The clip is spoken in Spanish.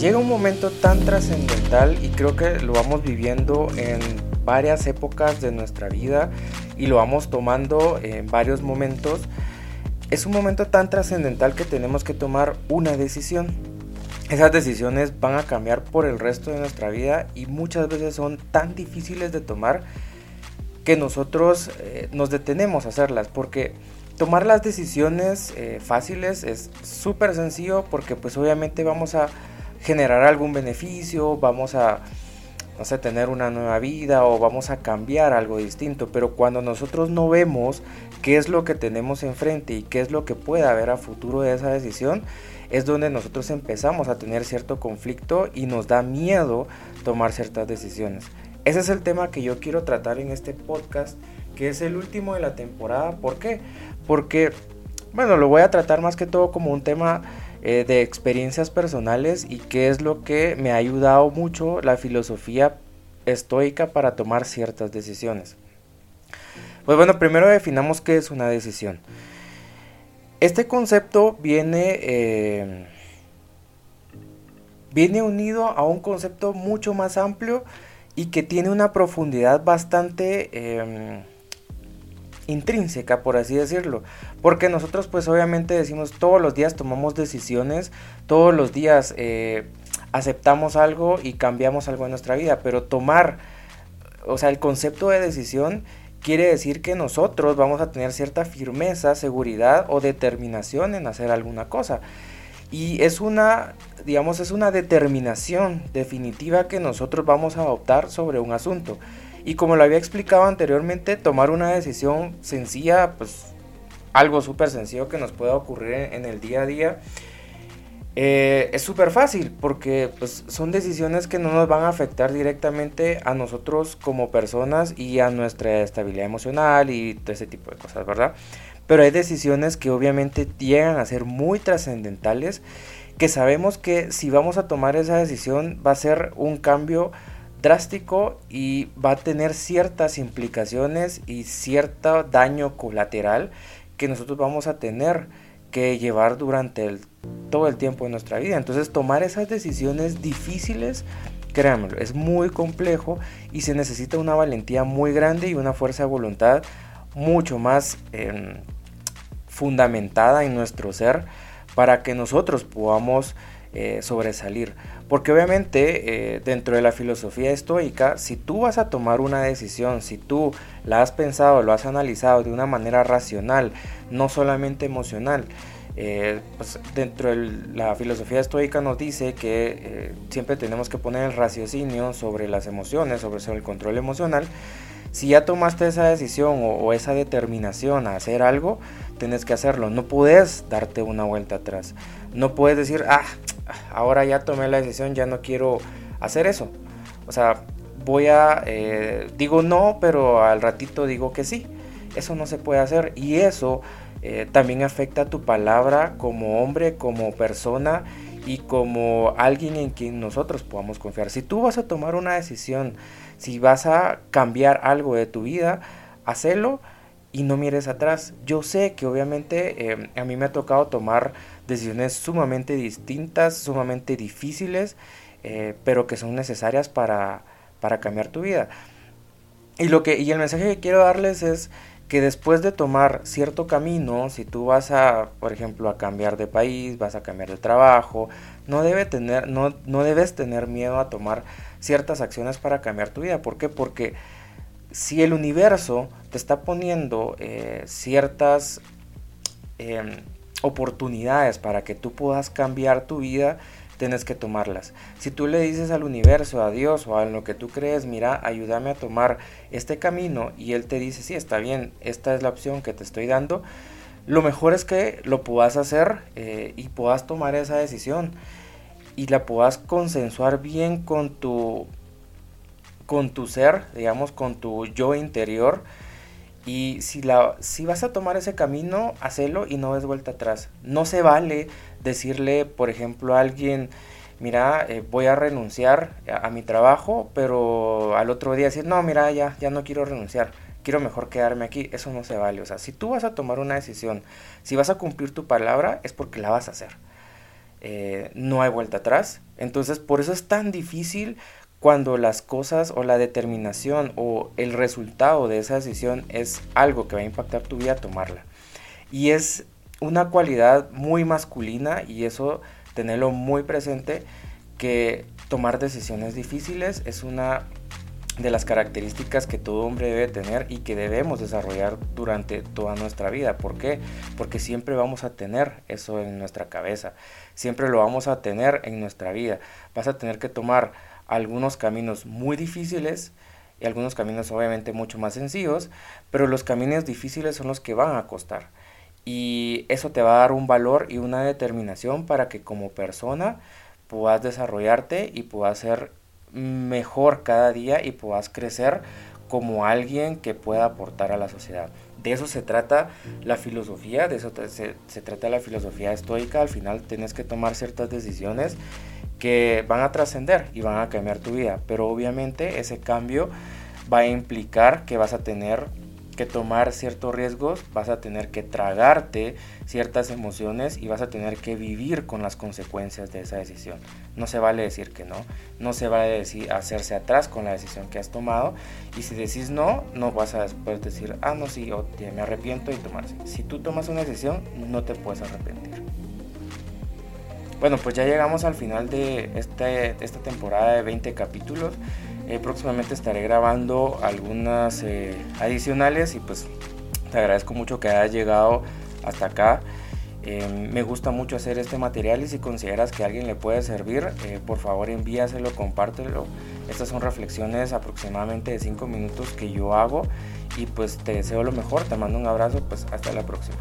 llega un momento tan trascendental y creo que lo vamos viviendo en varias épocas de nuestra vida y lo vamos tomando en varios momentos. Es un momento tan trascendental que tenemos que tomar una decisión. Esas decisiones van a cambiar por el resto de nuestra vida y muchas veces son tan difíciles de tomar que nosotros eh, nos detenemos a hacerlas porque tomar las decisiones eh, fáciles es súper sencillo porque pues obviamente vamos a generar algún beneficio, vamos a, no tener una nueva vida o vamos a cambiar algo distinto. Pero cuando nosotros no vemos qué es lo que tenemos enfrente y qué es lo que puede haber a futuro de esa decisión, es donde nosotros empezamos a tener cierto conflicto y nos da miedo tomar ciertas decisiones. Ese es el tema que yo quiero tratar en este podcast, que es el último de la temporada. ¿Por qué? Porque, bueno, lo voy a tratar más que todo como un tema eh, de experiencias personales y qué es lo que me ha ayudado mucho la filosofía estoica para tomar ciertas decisiones. Pues bueno, primero definamos qué es una decisión. Este concepto viene, eh, viene unido a un concepto mucho más amplio y que tiene una profundidad bastante em, intrínseca, por así decirlo. Porque nosotros pues obviamente decimos todos los días tomamos decisiones, todos los días eh, aceptamos algo y cambiamos algo en nuestra vida, pero tomar, o sea, el concepto de decisión quiere decir que nosotros vamos a tener cierta firmeza, seguridad o determinación en hacer alguna cosa. Y es una, digamos, es una determinación definitiva que nosotros vamos a adoptar sobre un asunto. Y como lo había explicado anteriormente, tomar una decisión sencilla, pues algo súper sencillo que nos pueda ocurrir en, el día a día, eh, es súper fácil porque pues, son decisiones que no nos van a afectar directamente a nosotros como personas y a nuestra estabilidad emocional y todo ese tipo de cosas, ¿verdad? Pero hay decisiones que obviamente llegan a ser muy trascendentales, que sabemos que si vamos a tomar esa decisión va a ser un cambio drástico y va a tener ciertas implicaciones y cierto daño colateral que nosotros vamos a tener que llevar durante todo el tiempo de nuestra vida. Entonces tomar esas decisiones difíciles, créanmelo, es muy complejo y se necesita una valentía muy grande y una fuerza de voluntad mucho más em, fundamentada en nuestro ser para que nosotros podamos eh, sobresalir. Porque obviamente eh, dentro de la filosofía estoica, si tú vas a tomar una decisión, si tú la has pensado, lo has analizado de una manera racional, no solamente emocional, eh, pues dentro de la filosofía estoica nos dice que siempre tenemos que poner el raciocinio sobre las emociones, sobre, el control emocional. Si ya tomaste esa decisión o esa determinación a hacer algo, tienes que hacerlo. No puedes darte una vuelta atrás. No puedes decir, ah, ahora ya tomé la decisión, ya no quiero hacer eso. O sea, voy a, eh, digo no, pero al ratito digo que sí. Eso no se puede hacer y eso eh, también afecta a tu palabra como hombre, como persona y como alguien en quien nosotros podamos confiar. Si tú vas a tomar una decisión, si vas a cambiar algo de tu vida, hacelo y no mires atrás. Yo sé que obviamente eh, a mí me ha tocado tomar decisiones sumamente distintas, sumamente difíciles, eh, pero que son necesarias para, para cambiar tu vida. Y, lo que, y el mensaje que quiero darles es que después de tomar cierto camino, si tú vas a, por ejemplo, a cambiar de país, vas a cambiar de trabajo, no, debe tener, no, no debes tener miedo a tomar ciertas acciones para cambiar tu vida. ¿Por qué? Porque si el universo te está poniendo eh, ciertas em, oportunidades para que tú puedas cambiar tu vida, tienes que tomarlas. Si tú le dices al universo, a Dios o a lo que tú crees, mira, ayúdame a tomar este camino y Él te dice, sí, está bien, esta es la opción que te estoy dando, lo mejor es que lo puedas hacer eh, y puedas tomar esa decisión y la puedas consensuar bien con tu con tu ser, digamos, con tu yo interior. Y si, la, si vas a tomar ese camino, hacelo y no des vuelta atrás. No se vale decirle, por ejemplo, a alguien, mira, eh, voy a renunciar a, mi trabajo, pero al otro día decir, no, mira, ya, ya no quiero renunciar, quiero mejor quedarme aquí. Eso no se vale. O sea, si tú vas a tomar una decisión, si vas a cumplir tu palabra, es porque la vas a hacer. eh, no hay vuelta atrás. Entonces por eso es tan difícil cuando las cosas o la determinación o el resultado de esa decisión es algo que va a impactar tu vida, tomarla. Y es una cualidad muy masculina y eso tenerlo muy presente que tomar decisiones difíciles es una de las características que todo hombre debe tener y que debemos desarrollar durante toda nuestra vida. ¿Por qué? Porque siempre vamos a tener eso en nuestra cabeza, siempre lo vamos a tener en nuestra vida. Vas a tener que tomar algunos caminos muy difíciles y algunos caminos obviamente mucho más sencillos, pero los caminos difíciles son los que van a costar. Y eso te va a dar un valor y una determinación para que como persona puedas desarrollarte y puedas ser mejor cada día y puedas crecer como alguien que pueda aportar a la sociedad. De eso se trata la filosofía, de eso se, se, trata la filosofía estoica. Al final tienes que tomar ciertas decisiones que van a trascender y van a cambiar tu vida. Pero obviamente ese cambio va a implicar que vas a tener que tomar ciertos riesgos, vas a tener que tragarte ciertas emociones y vas a tener que vivir con las consecuencias de esa decisión. No se vale decir que no, no se vale decir hacerse atrás con la decisión que has tomado y si decís no, no vas a después decir, ah, no, sí, me arrepiento y tomarse. Si tú tomas una decisión, no te puedes arrepentir. Bueno, pues ya llegamos al final de este, esta temporada de 20 capítulos. Eh, próximamente estaré grabando algunas eh, adicionales y pues te agradezco mucho que hayas llegado hasta acá. Eh, me gusta mucho hacer este material y si consideras que alguien le puede servir, por favor envíaselo, compártelo. Estas son reflexiones aproximadamente de 5 minutos que yo hago y pues te deseo lo mejor, te mando un abrazo, pues hasta la próxima.